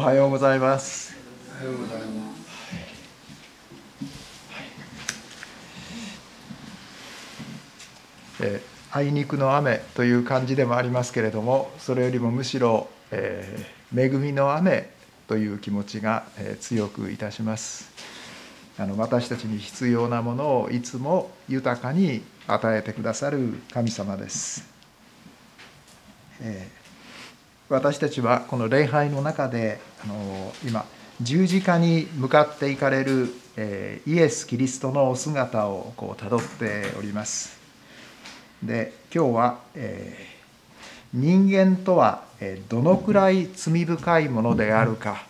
おはようございます。おはようございます。えーあいにくの雨という感じでもありますけれども、それよりもむしろ、えー恵みの雨という気持ちが、えー強くいたします。あの私たちに必要なものをいつも豊かに与えてくださる神様です。えー私たちはこの礼拝の中であの今十字架に向かっていかれる、えーイエス・キリストのお姿をこう辿っております。で今日は、えー人間とはえーどのくらい罪深いものであるか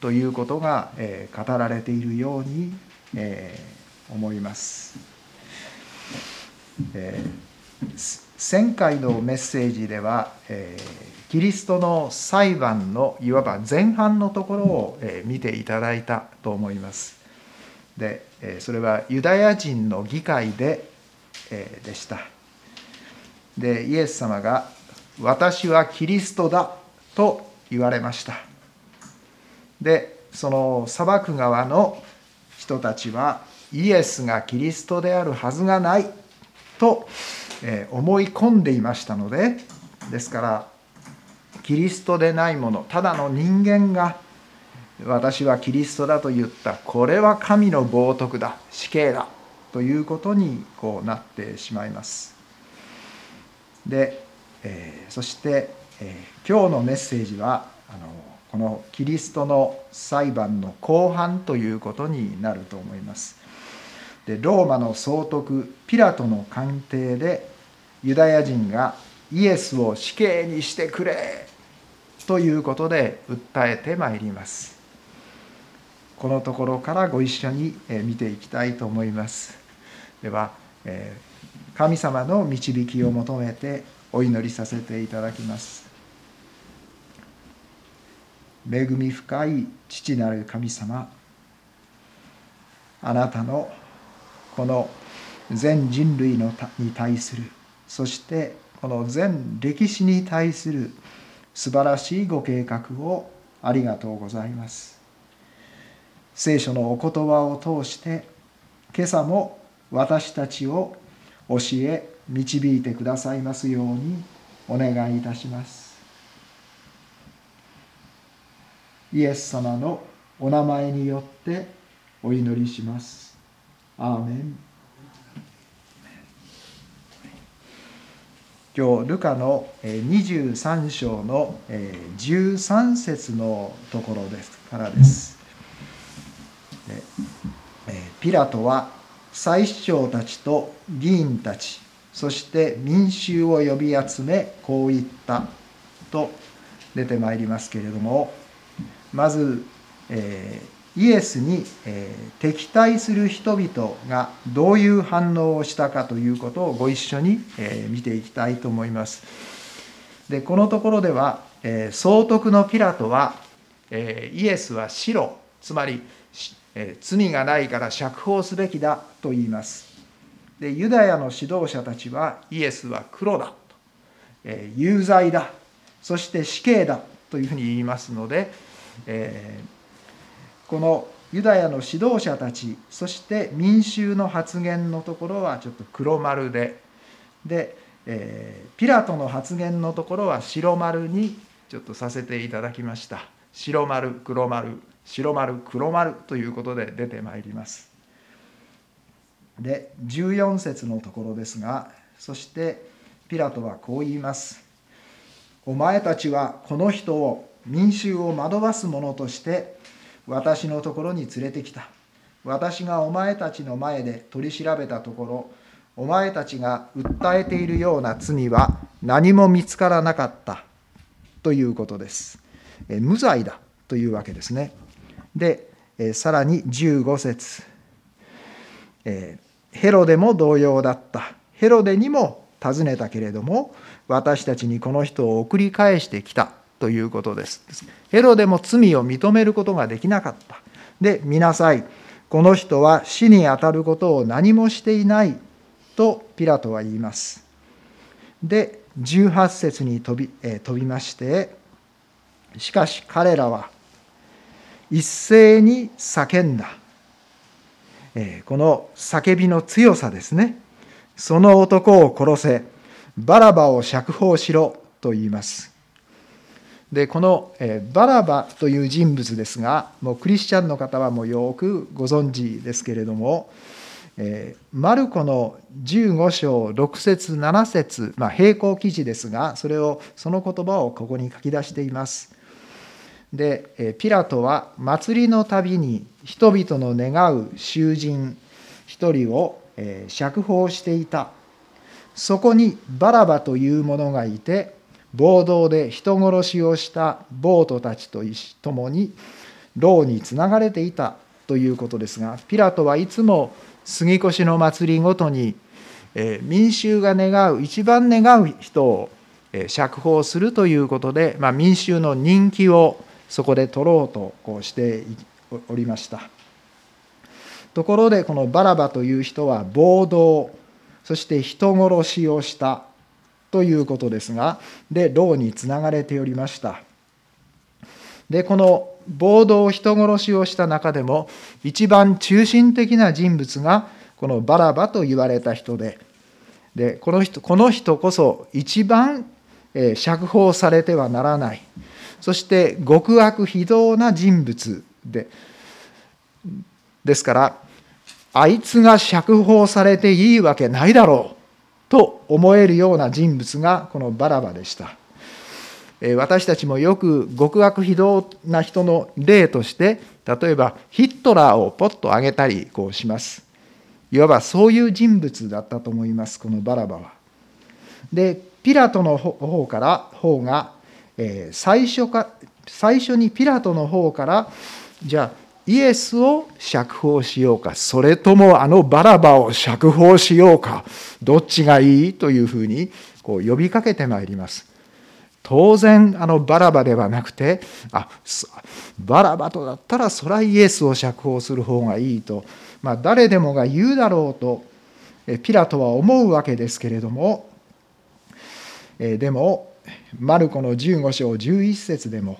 ということが、えー語られているように、えー思います。えー前回のメッセージでは、えーキリストの裁判のいわば前半のところを、見ていただいたと思います。で、それはユダヤ人の議会で、でした。で、イエス様が「私はキリストだ」と言われました。で、その裁く側の人たちはイエスがキリストであるはずがないと思い込んでいましたのでですからキリストでないものただの人間が私はキリストだと言った。これは神の冒涜だ。死刑だということにこうなってしまいます。で、えーそして、えー今日のメッセージはあのこのキリストの裁判の後半ということになると思います。でローマの総督ピラトの官邸でユダヤ人がイエスを死刑にしてくれということで訴えてまいります。このところからご一緒にえ見ていきたいと思います。ではえ神様の導きを求めてお祈りさせていただきます。恵み深い父なる神様あなたのこの全人類のに対するそしてこの全歴史に対する素晴らしいご計画をありがとうございます。聖書のお言葉を通して今朝も私たちを教え導いてくださいますようにお願いいたします。イエス様のお名前によってお祈りします。アーメン。今日ルカの23章の13節のところですからです。ピラトは祭司長たちと議員たちそして民衆を呼び集めこう言ったと出てまいりますけれどもまず、えーイエスに、えー敵対する人々がどういう反応をしたかということをご一緒に、えー見ていきたいと思います。でこのところでは、えー総督のピラトは、えーイエスは白つまり、えー罪がないから釈放すべきだと言います。でユダヤの指導者たちはイエスは黒だと、えー有罪だそして死刑だというふうに言いますので、えーこのユダヤの指導者たちそして民衆の発言のところはちょっと黒丸で。で、えーピラトの発言のところは白丸にちょっとさせていただきました。白丸黒丸白丸黒丸ということで出てまいります。で14節のところですがそしてピラトはこう言います。お前たちはこの人を民衆を惑わす者として私のところに連れてきた。私がお前たちの前で取り調べたところお前たちが訴えているような罪は何も見つからなかった。ということです。え無罪だ。というわけですね。でえさらに15節。えヘロデも同様だった。ヘロデにも尋ねたけれども私たちにこの人を送り返してきた。ということです。ヘロデも罪を認めることができなかった。で見なさい。この人は死にあたることを何もしていないとピラトは言います。で18節に飛び,、えー飛びましてしかし彼らは一斉に叫んだ、えこの叫びの強さですね。その男を殺せ。バラバを釈放しろと言います。でこの、バラバという人物ですがもうクリスチャンの方はもうよくご存知ですけれども、えマルコの15章6節7節まあ並行記事ですがそれをその言葉をここに書き出しています。でピラトは祭りのたびに人々の願う囚人一人を釈放していた。そこにバラバという者がいて暴動で人殺しをした暴徒たちと共に牢につながれていたということですがピラトはいつも杉越の祭りごとに民衆が願う一番願う人を釈放するということで、まあ、民衆の人気をそこで取ろうとこうしておりました。ところでこのバラバという人は暴動そして人殺しをしたということですがで牢につながれておりました。でこの暴動人殺しをした中でも一番中心的な人物がこのバラバと言われた人ででこの人この人こそ一番釈放されてはならない。そして極悪非道な人物でですからあいつが釈放されていいわけないだろう。と思えるような人物がこのバラバでした。私たちもよく極悪非道な人の例として例えばヒットラーをポッと挙げたりこうします。いわばそういう人物だったと思いますこのバラバは。でピラトの方から方がえ最初か最初にピラトの方からじゃあイエスを釈放しようかそれともあのバラバを釈放しようかどっちがいいというふうにこう呼びかけてまいります。当然あのバラバではなくてあバラバとだったらそらイエスを釈放する方がいいと、まあ、誰でもが言うだろうとピラトは思うわけですけれどもでもマルコの15章11節でも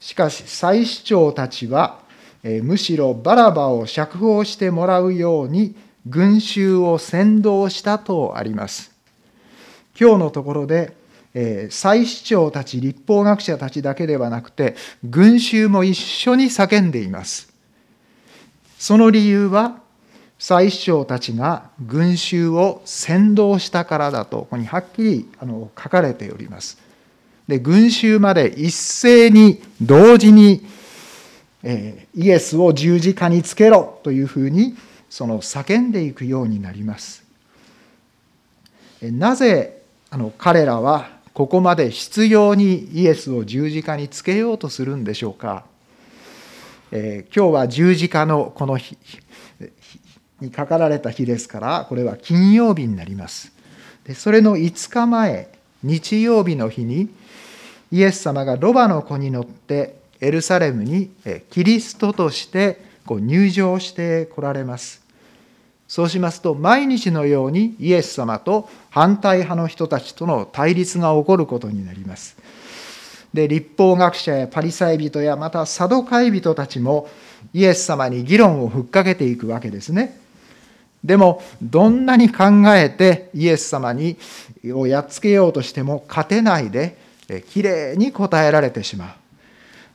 しかし祭司長たちはむしろバラバを釈放してもらうように群衆を先導したとあります今日のところでえ祭司長たち立法学者たちだけではなくて群衆も一緒に叫んでいますその理由は祭司長たちが群衆を先導したからだとここにはっきりあの書かれております。で群衆まで一斉に同時に、えー、イエスを十字架につけろというふうにその叫んでいくようになります。なぜあの彼らはここまで執拗にイエスを十字架につけようとするんでしょうか。えー、今日は十字架のこの日にかかられた日ですからこれは金曜日になりますでそれの5日前日曜日の日にイエス様がロバの子に乗ってエルサレムにキリストとしてこう入場してこられます。そうしますと毎日のようにイエス様と反対派の人たちとの対立が起こることになります。で立法学者やパリサイ人やまたサドカイ人たちもイエス様に議論をふっかけていくわけですね。でもどんなに考えてイエス様にをやっつけようとしても勝てないできれいに答えられてしまう。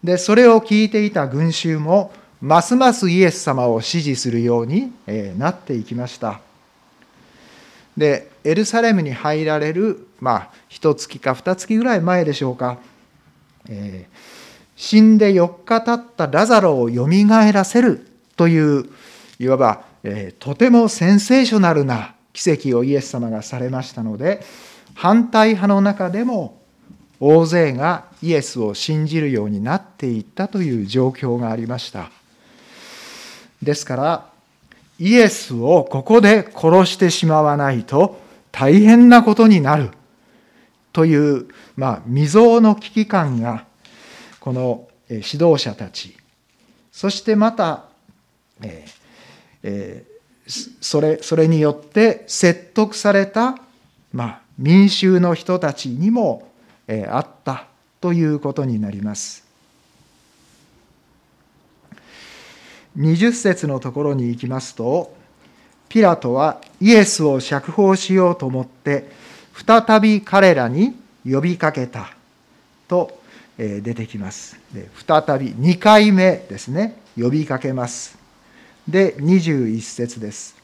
でそれを聞いていた群衆もますますイエス様を支持するようになっていきました。でエルサレムに入られるまあ一月か二月ぐらい前でしょうか、えー、死んで4日経ったラザロをよみがえらせるといういわばえとてもセンセーショナルな奇跡をイエス様がされましたので反対派の中でも大勢がイエスを信じるようになっていったという状況がありました。ですからイエスをここで殺してしまわないと大変なことになる。という、まあ、未曾有の危機感がこの指導者たち。そしてまた、えーえそれそれによって説得された、まあ、民衆の人たちにも、あったということになります。20節のところに行きますとピラトはイエスを釈放しようと思って再び彼らに呼びかけたと出てきます。で再び2回目ですね呼びかけます。で21節です。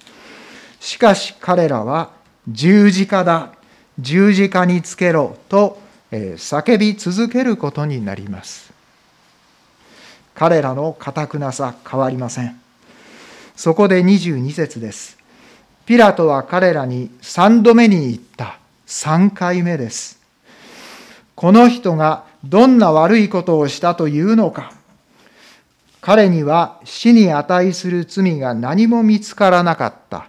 しかし彼らは十字架だ十字架につけろと叫び続けることになります。彼らのかたくなさ変わりません。そこで22節です。ピラトは彼らに3度目に言った。3回目です。この人がどんな悪いことをしたというのか。彼には死に値する罪が何も見つからなかった。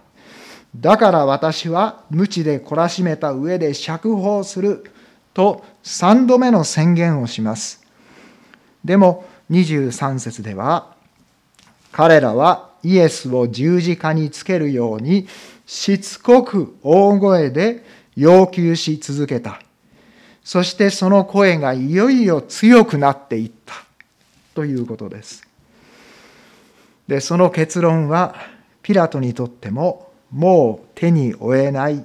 だから私は無知で懲らしめた上で釈放すると3度目の宣言をします。でも23節では彼らはイエスを十字架につけるようにしつこく大声で要求し続けた。そしてその声がいよいよ強くなっていったということです。で、その結論はピラトにとってももう手に負えない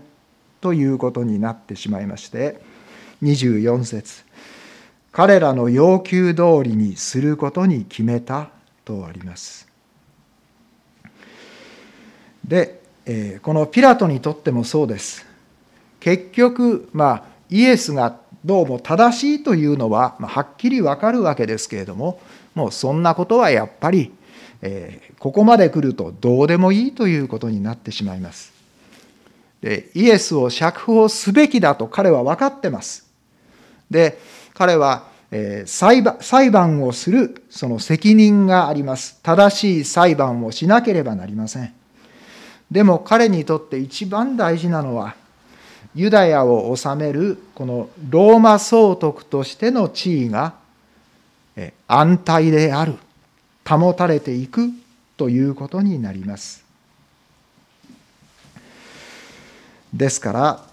ということになってしまいまして24節彼らの要求通りにすることに決めたとあります。で、このピラトにとってもそうです。結局、まあ、イエスがどうも正しいというのは、ま、はっきりわかるわけですけれども、もうそんなことはやっぱりえ、ここまで来るとどうでもいいということになってしまいます。でイエスを釈放すべきだと彼は分かってます。で彼は、えー、裁判裁判をするその責任があります。正しい裁判をしなければなりません。でも彼にとって一番大事なのはユダヤを治めるこのローマ総督としての地位が安泰である保たれていくということになります。ですから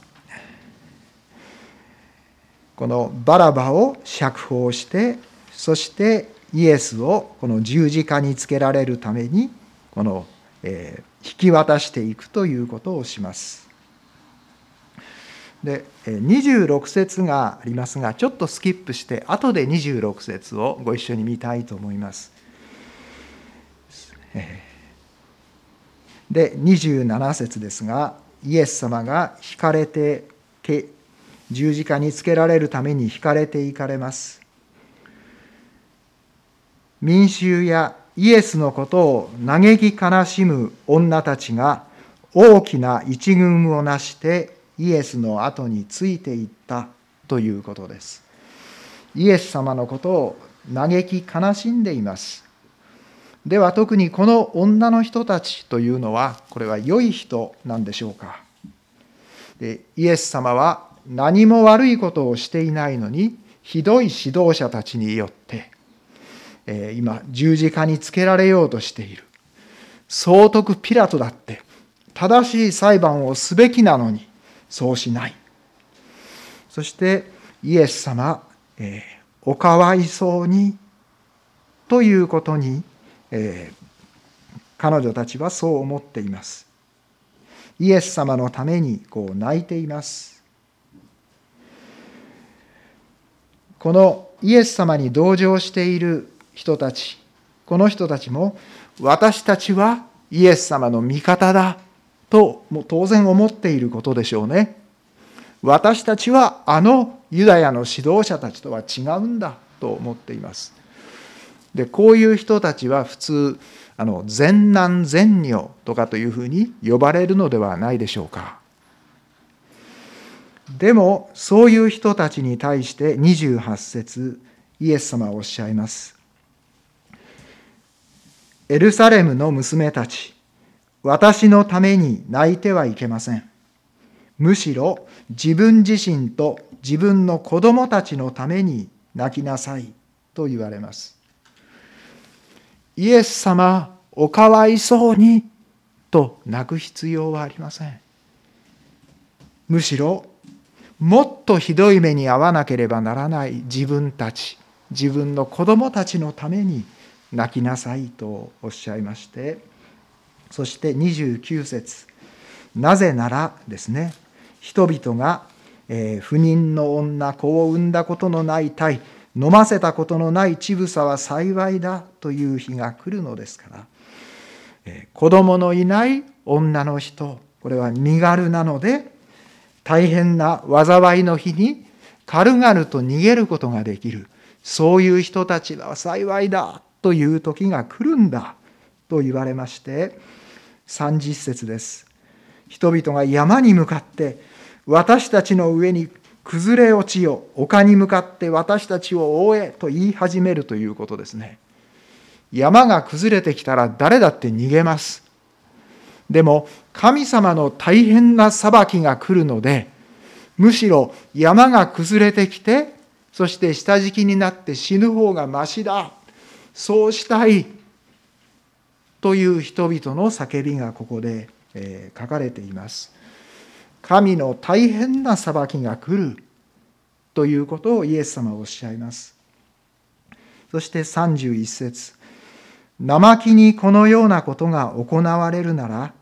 このバラバを釈放してそしてイエスをこの十字架につけられるためにこの、え引き渡していくということをします。で26節がありますがちょっとスキップして後で26節をご一緒に見たいと思います。で27節ですがイエス様が引かれて十字架につけられるために引かれていかれます。民衆やイエスのことを嘆き悲しむ女たちが大きな一群をなしてイエスの後についていった。ということです。イエス様のことを嘆き悲しんでいます。では特にこの女の人たちというのはこれは良い人なんでしょうか。でイエス様は何も悪いことをしていないのにひどい指導者たちによって、えー、今十字架につけられようとしている総督ピラトだって正しい裁判をすべきなのにそうしないそしてイエス様、えー、おかわいそうにということにえー、彼女たちはそう思っています。イエス様のためにこう泣いています。このイエス様に同情している人たち、この人たちも私たちはイエス様の味方だともう当然思っていることでしょうね。私たちはあのユダヤの指導者たちとは違うんだと思っています。でこういう人たちは普通あの善男善女とかというふうに呼ばれるのではないでしょうか。でもそういう人たちに対して28節イエス様はおっしゃいます。エルサレムの娘たち私のために泣いてはいけません。むしろ自分自身と自分の子供たちのために泣きなさいと言われます。イエス様おかわいそうにと泣く必要はありませんむしろもっとひどい目に遭わなければならない自分たち自分の子供たちのために泣きなさいとおっしゃいましてそして29節なぜならですね人々が、えー、不妊の女子を産んだことのない体飲ませたことのない乳房は幸いだという日が来るのですから、えー、子供のいない女の人これは身軽なので大変な災いの日に軽々と逃げることができる。そういう人たちは幸いだという時が来るんだと言われまして30節です。人々が山に向かって私たちの上に崩れ落ちよ丘に向かって私たちを追えと言い始めるということですね。山が崩れてきたら誰だって逃げます。でも神様の大変な裁きが来るのでむしろ山が崩れてきてそして下敷きになって死ぬ方がましだ。そうしたいという人々の叫びがここで書かれています。神の大変な裁きが来るということをイエス様はおっしゃいます。そして31節生木にこのようなことが行われるなら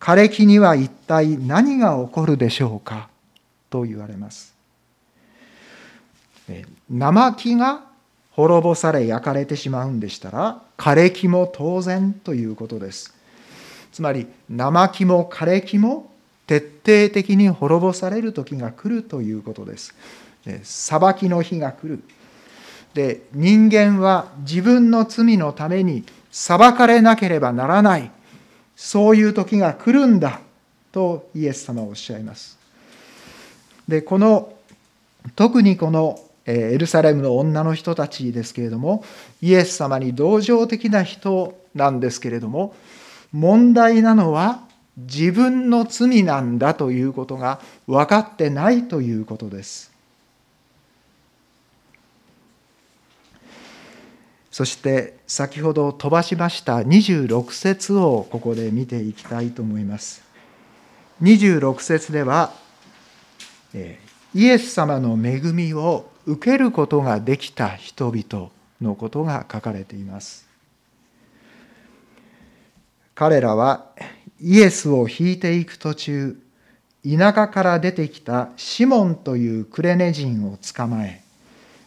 枯れ木には一体何が起こるでしょうか？と言われます。生木が滅ぼされ焼かれてしまうんでしたら枯れ木も当然ということです。つまり生木も枯れ木も徹底的に滅ぼされる時が来るということです。裁きの日が来る。で人間は自分の罪のために裁かれなければならない。そういう時が来るんだとイエス様はおっしゃいますでこの特にこのエルサレムの女の人たちですけれどもイエス様に同情的な人なんですけれども問題なのは自分の罪なんだということが分かってないということです。そして先ほど飛ばしました26節をここで見ていきたいと思います。26節ではイエス様の恵みを受けることができた人々のことが書かれています。彼らはイエスを引いていく途中、田舎から出てきたシモンというクレネ人を捕まえ、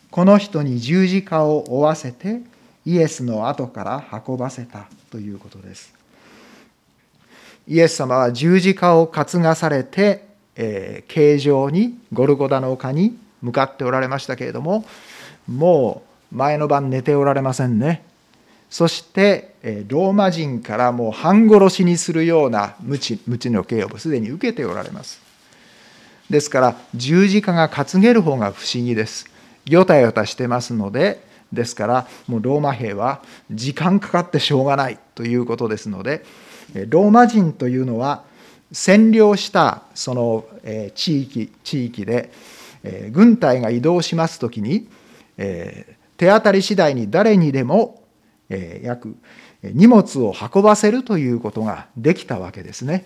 この人に十字架を負わせてイエスの後から運ばせたということです。イエス様は十字架を担がされて、えー、形状にゴルゴダの丘に向かっておられましたけれどももう前の晩寝ておられませんね。そしてローマ人からもう半殺しにするような無知無知の刑をすでに受けておられます。ですから十字架が担げる方が不思議です。よたよたしてますのでですからもうローマ兵は時間かかってしょうがないということですのでローマ人というのは占領したその地域地域で軍隊が移動します時に、手当たり次第に誰にでも、約荷物を運ばせるということができたわけですね。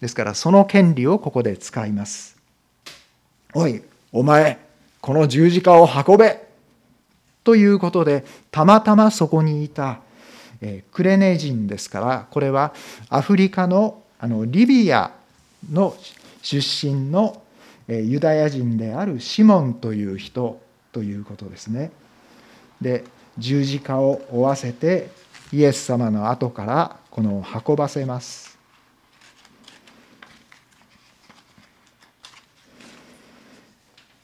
ですからその権利をここで使います。おい、お前、この十字架を運べということで、たまたまそこにいた、えクレネ人ですから、これはアフリカのあのリビアの出身のえユダヤ人であるシモンという人ということですね。で十字架を負わせてイエス様の後からこの運ばせます。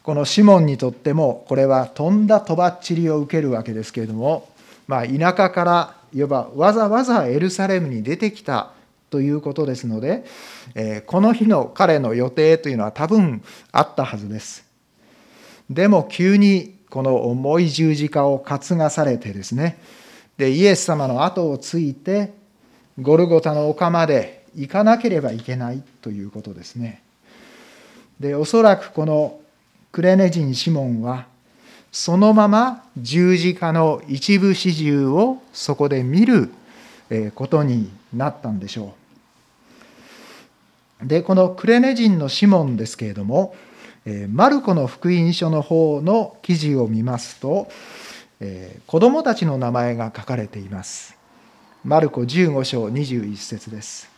このシモンにとってもこれはとんだとばっちりを受けるわけですけれども、まあ、田舎からいわばわざわざエルサレムに出てきたということですので、えこの日の彼の予定というのは多分あったはずです。でも急にこの重い十字架を担がされてですねでイエス様の後をついてゴルゴタの丘まで行かなければいけないということですね。でおそらくこのクレネ人シモンはそのまま十字架の一部始終をそこで見ることになったんでしょう。でこのクレネ人のシモンですけれどもマルコの福音書の方の記事を見ますとえー、子供たちの名前が書かれています。マルコ15章21節です。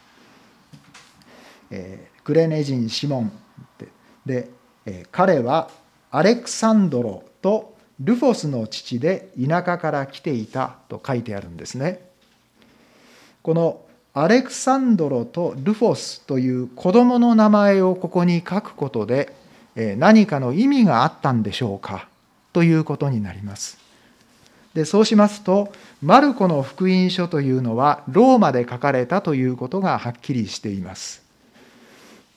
クレネ人シモンで、彼はアレクサンドロとルフォスの父で田舎から来ていたと書いてあるんですね。このアレクサンドロとルフォスという子供の名前をここに書くことで何かの意味があったんでしょうかということになります。でそうしますとマルコの福音書というのはローマで書かれたということがはっきりしています。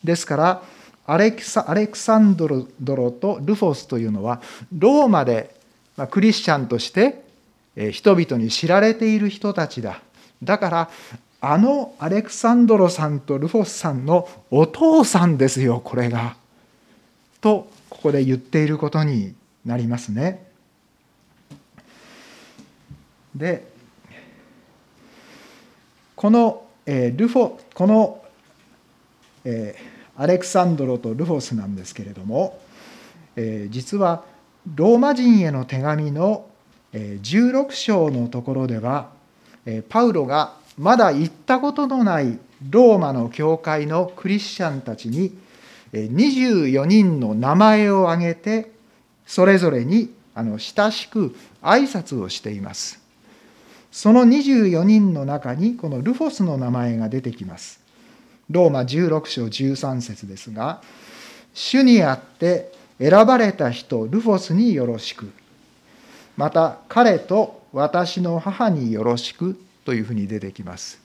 ですからアレクサアレクサンドロとルフォスというのはローマでクリスチャンとして人々に知られている人たちだ。だからあのアレクサンドロさんとルフォスさんのお父さんですよこれが。とここで言っていることになりますね。でこの、えー、ルフォこの、えー、アレクサンドロとルフォスなんですけれども、えー、実はローマ人への手紙の16章のところではパウロがまだ行ったことのないローマの教会のクリスチャンたちに24人の名前を挙げてそれぞれに親しく挨拶をしています。その24人の中にこのルフォスの名前が出てきます。ローマ16章13節ですが、主にあって選ばれた人ルフォスによろしく、また彼と私の母によろしくというふうに出てきます。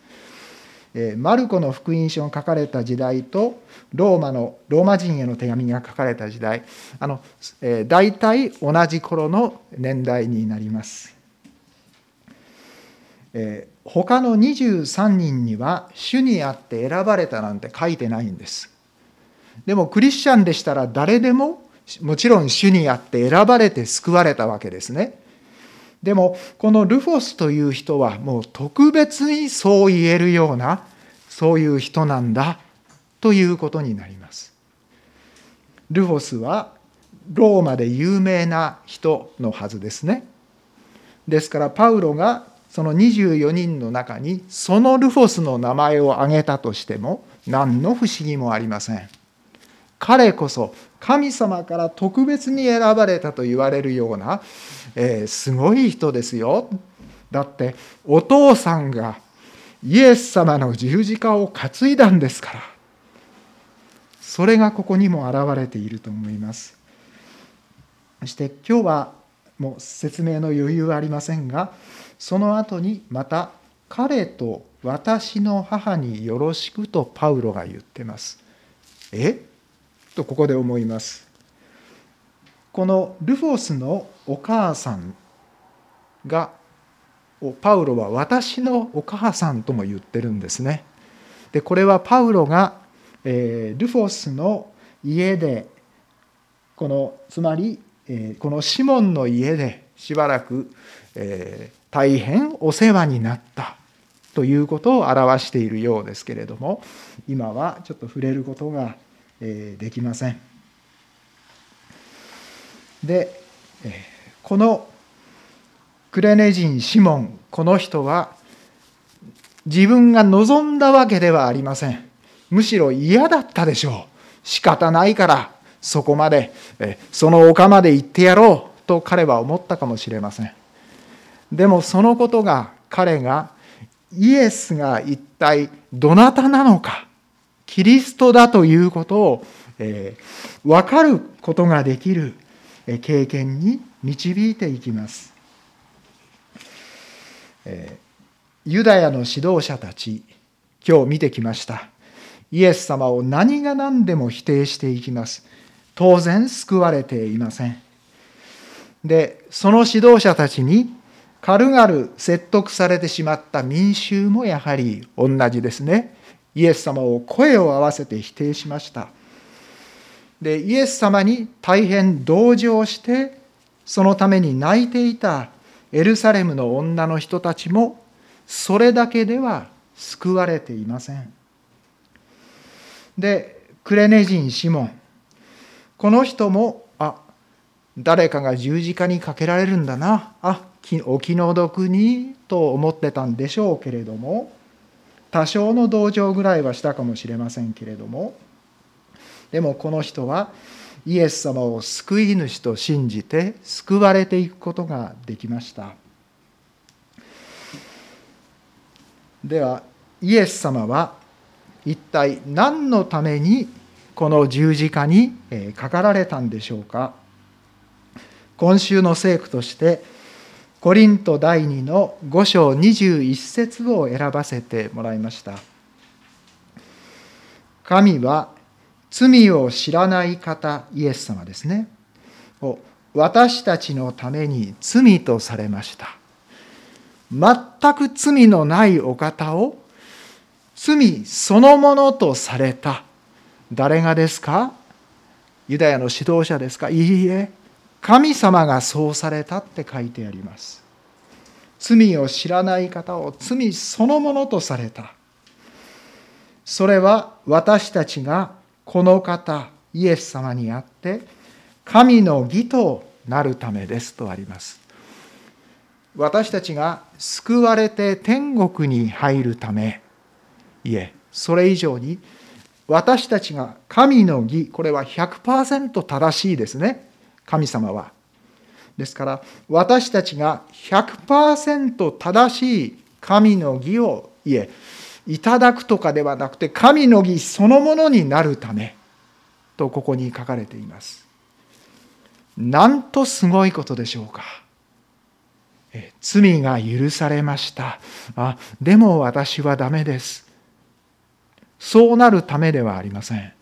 マルコの福音書が書かれた時代とローマのローマ人への手紙が書かれた時代あの、えー、大体同じ頃の年代になります。えー、他の23人には主にあって選ばれたなんて書いてないんです。でもクリスチャンでしたら誰でももちろん主にあって選ばれて救われたわけですね。でもこのルフォスという人はもう特別にそう言えるようなそういう人なんだということになります。ルフォスはローマで有名な人のはずですね。ですからパウロがその24人の中にそのルフォスの名前を挙げたとしても何の不思議もありません。彼こそ神様から特別に選ばれたと言われるような、えー、すごい人ですよ。だってお父さんがイエス様の十字架を担いだんですから。それがここにも表れていると思います。そして今日はもう説明の余裕はありませんがその後にまた彼と私の母によろしくとパウロが言ってます。え？とここで思います。このルフォスのお母さんがパウロは私のお母さんとも言ってるんですね。でこれはパウロが、えー、ルフォスの家でこのつまり、えー、このシモンの家でしばらく、え、大変お世話になったということを表しているようですけれども今はちょっと触れることができません。でこのクレネ人シモンこの人は自分が望んだわけではありません。むしろ嫌だったでしょう。仕方ないからそこまでその丘まで行ってやろうと彼は思ったかもしれません。でもそのことが彼がイエスが一体どなたなのかキリストだということを、えー、分かることができる経験に導いていきます。えー、ユダヤの指導者たち今日見てきました。イエス様を何が何でも否定していきます。当然救われていません。で、その指導者たちに軽々説得されてしまった民衆もやはり同じですね。イエス様を声を合わせて否定しました。で、イエス様に大変同情して、そのために泣いていたエルサレムの女の人たちも、それだけでは救われていません。で、クレネ人シモン。この人も、あ、誰かが十字架にかけられるんだな。あ、お気の毒にと思ってたんでしょうけれども多少の同情ぐらいはしたかもしれませんけれどもでもこの人はイエス様を救い主と信じて救われていくことができました。ではイエス様は一体何のためにこの十字架にかかられたんでしょうか。今週の聖句としてコリント第2の5章21節を選ばせてもらいました。神は罪を知らない方イエス様ですね。を私たちのために罪とされました。全く罪のないお方を罪そのものとされた。誰がですか？ユダヤの指導者ですか？いいえ神様がそうされたって書いてあります。罪を知らない方を罪そのものとされた。それは私たちがこの方イエス様にあって神の義となるためですとあります。私たちが救われて天国に入るためいえそれ以上に私たちが神の義これは100%正しいですね。神様は。ですから私たちが100%正しい神の義をいえいただくとかではなくて神の義そのものになるためとここに書かれています。なんとすごいことでしょうか。え罪が許されました。あでも私はダメです。そうなるためではありません。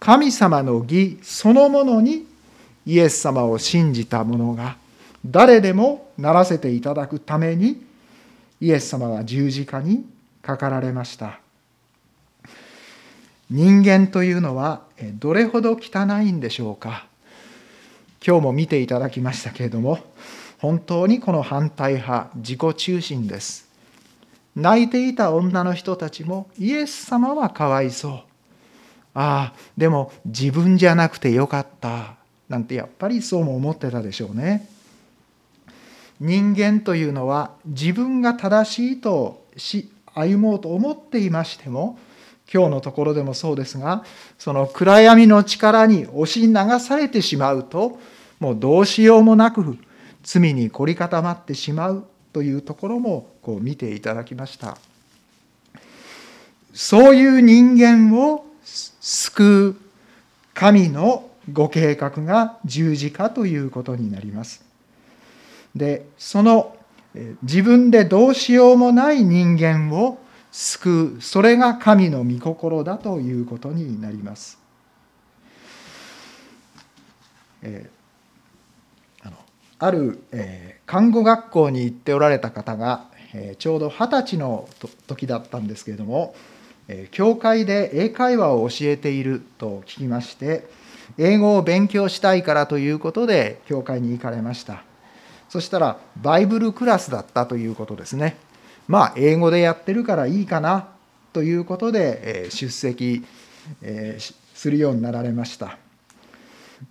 神様の義そのものにイエス様を信じた者が誰でもならせていただくためにイエス様は十字架にかかられました。人間というのはどれほど汚いんでしょうか。今日も見ていただきましたけれども本当にこの反対派自己中心です。泣いていた女の人たちもイエス様はかわいそう。ああでも自分じゃなくてよかった。なんてやっぱりそうも思ってたでしょうね。人間というのは自分が正しいとし歩もうと思っていましても今日のところでもそうですがその暗闇の力に押し流されてしまうともうどうしようもなく罪に凝り固まってしまうというところもこう見ていただきました。そういう人間を救う神のご計画が十字架ということになりますでその自分でどうしようもない人間を救うそれが神の御心だということになります。えー、あのある、えー、看護学校に行っておられた方が、えー、ちょうど二十歳の時だったんですけれども、えー、教会で英会話を教えていると聞きまして英語を勉強したいからということで教会に行かれました。そしたらバイブルクラスだったということですね。まあ英語でやってるからいいかなということで出席するようになられました。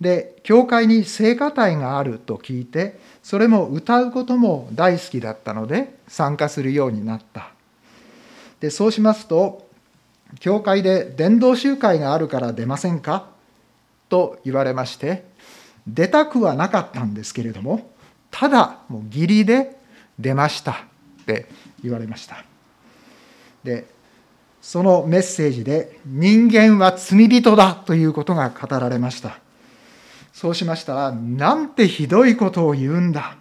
で教会に聖歌隊があると聞いてそれも歌うことも大好きだったので参加するようになった。でそうしますと教会で伝道集会があるから出ませんか？と言われまして出たくはなかったんですけれどもただもう義理で出ましたって言われました。でそのメッセージで人間は罪人だということが語られました。そうしましたらなんてひどいことを言うんだ。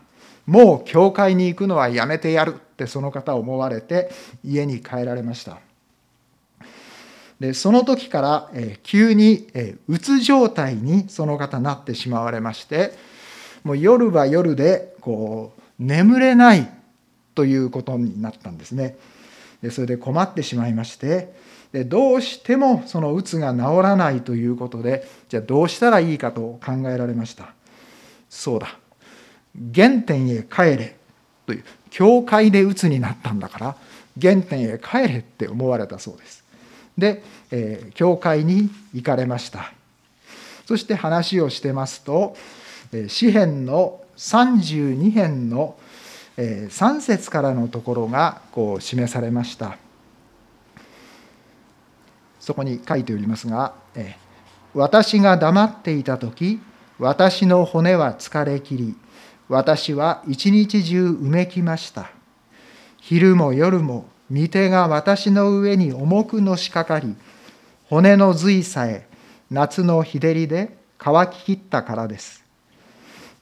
もう教会に行くのはやめてやるってその方思われて家に帰られました。でその時から、え急に、えうつ状態にその方なってしまわれましてもう夜は夜でこう眠れないということになったんですね。でそれで困ってしまいましてでどうしてもそのうつが治らないということでじゃあどうしたらいいかと考えられました。そうだ原点へ帰れという教会でうつになったんだから原点へ帰れって思われたそうです。で、えー、教会に行かれました。そして話をしてますと詩編の32編の3節からのところがこう示されましたそこに書いておりますが「私が黙っていた時私の骨は疲れきり私は一日中うめきました昼も夜も御手が私の上に重くのしかかり骨の髄さえ夏の日照りで乾ききったからです。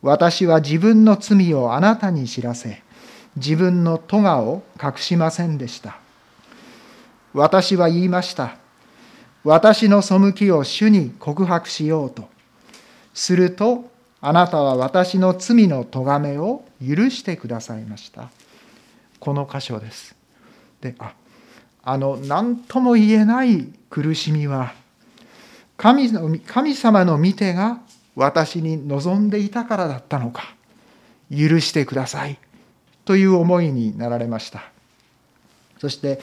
私は自分の罪をあなたに知らせ自分の咎を隠しませんでした。私は言いました。私の背きを主に告白しようと。するとあなたは私の罪の咎めを許してくださいました。この箇所です。でああの何とも言えない苦しみは神の神様の見てが私に望んでいたからだったのか許してくださいという思いになられました。そして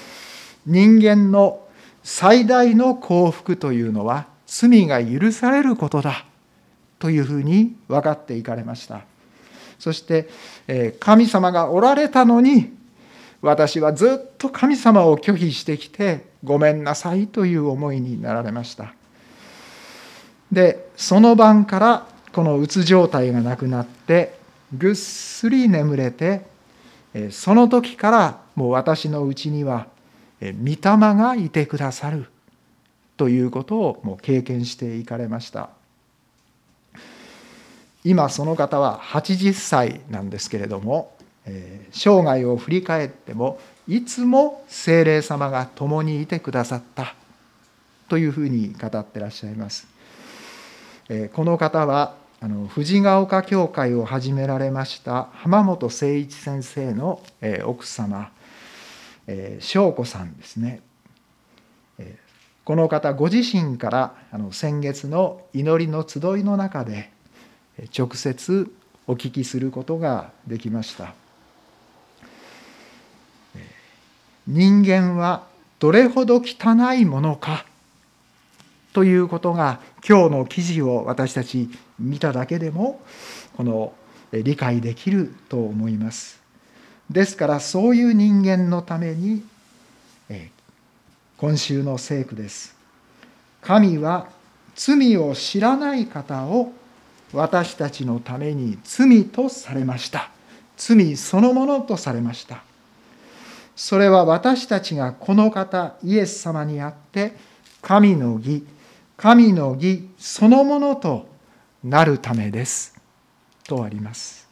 人間の最大の幸福というのは罪が許されることだというふうに分かっていかれました。そして神様がおられたのに私はずっと神様を拒否してきてごめんなさいという思いになられました。でその晩からこのうつ状態がなくなってぐっすり眠れてその時からもう私のうちには御霊がいてくださるということをもう経験していかれました。今その方は80歳なんですけれども生涯を振り返ってもいつも精霊様が共にいてくださったというふうに語ってらっしゃいます。この方はあの藤ヶ丘教会を始められました浜本誠一先生の奥様翔子さんですね。この方ご自身からあの先月の祈りの集いの中で直接お聞きすることができました。人間はどれほど汚いものか？ということが今日の記事を私たち見ただけでもこの理解できると思います。ですからそういう人間のために今週の聖句です。神は罪を知らない方を私たちのために罪とされました。罪そのものとされました。それは私たちがこの方イエス様にあって神の義神の義そのものとなるためです。とあります。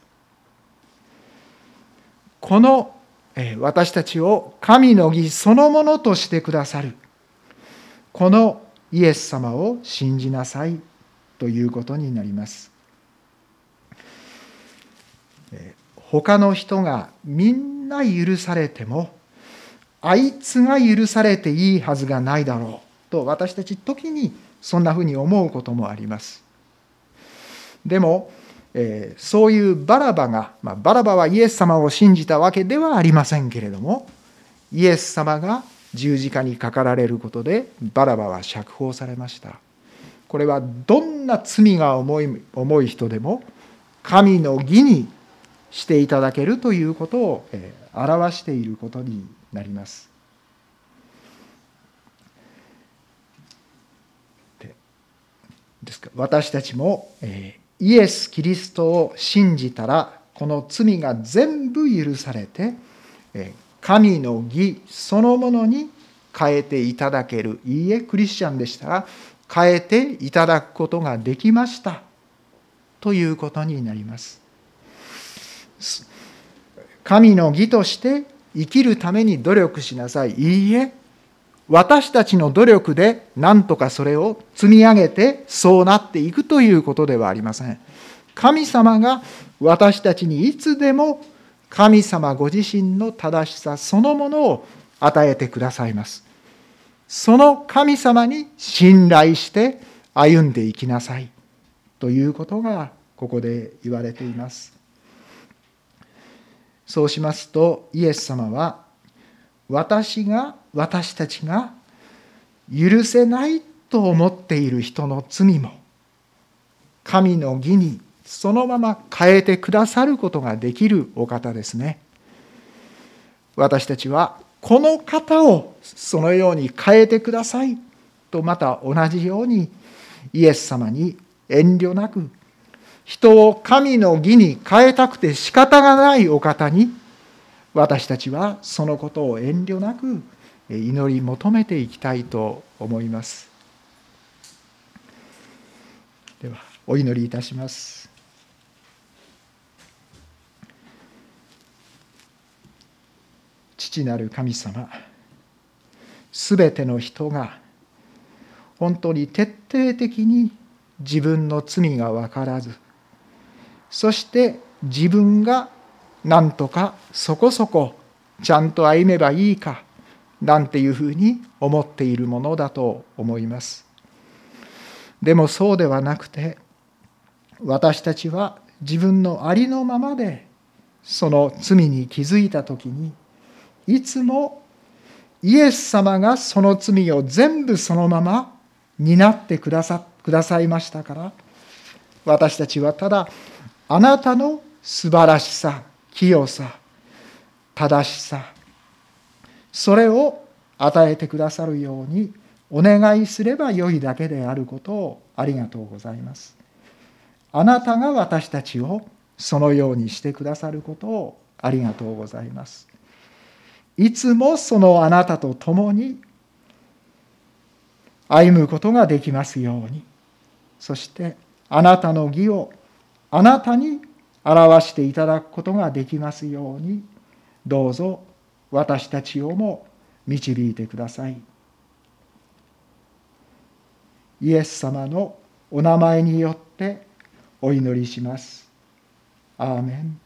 この私たちを神の義そのものとしてくださる。このイエス様を信じなさい。ということになります。他の人がみんな許されてもあいつが許されていいはずがないだろうと私たち時にそんなふうに思うこともあります。でも、えー、そういうバラバが、まあ、バラバはイエス様を信じたわけではありませんけれどもイエス様が十字架にかかられることでバラバは釈放されました。これはどんな罪が重い重い人でも神の義にしていただけるということを表していることになります。ですから私たちも、えイエス・キリストを信じたらこの罪が全部許されて、え神の義そのものに変えていただけるいいえクリスチャンでしたら変えていただくことができましたということになります。神の義として生きるために努力しなさい。いいえ、私たちの努力で何とかそれを積み上げてそうなっていくということではありません。神様が私たちにいつでも神様ご自身の正しさそのものを与えてくださいます。その神様に信頼して歩んでいきなさいということがここで言われています。そうしますとイエス様は私が私たちが許せないと思っている人の罪も神の義にそのまま変えてくださることができるお方ですね。私たちはこの方をそのように変えてくださいとまた同じようにイエス様に遠慮なく人を神の義に変えたくて仕方がないお方に私たちはそのことを遠慮なく祈り求めていきたいと思います。ではお祈りいたします。父なる神様すべての人が本当に徹底的に自分の罪が分からずそして自分がなんとかそこそこちゃんと歩めばいいかなんていうふうに思っているものだと思います。でもそうではなくて私たちは自分のありのままでその罪に気づいた時にいつもイエス様がその罪を全部そのまま担ってくださくださいましたから私たちはただあなたの素晴らしさ清さ正しさそれを与えてくださるようにお願いすればよいだけであることをありがとうございます。あなたが私たちをそのようにしてくださることをありがとうございます。いつもそのあなたと共に歩むことができますようにそしてあなたの義をあなたに表していただくことができますようにどうぞ私たちをも導いてくださいイエス様のお名前によってお祈りします。アーメン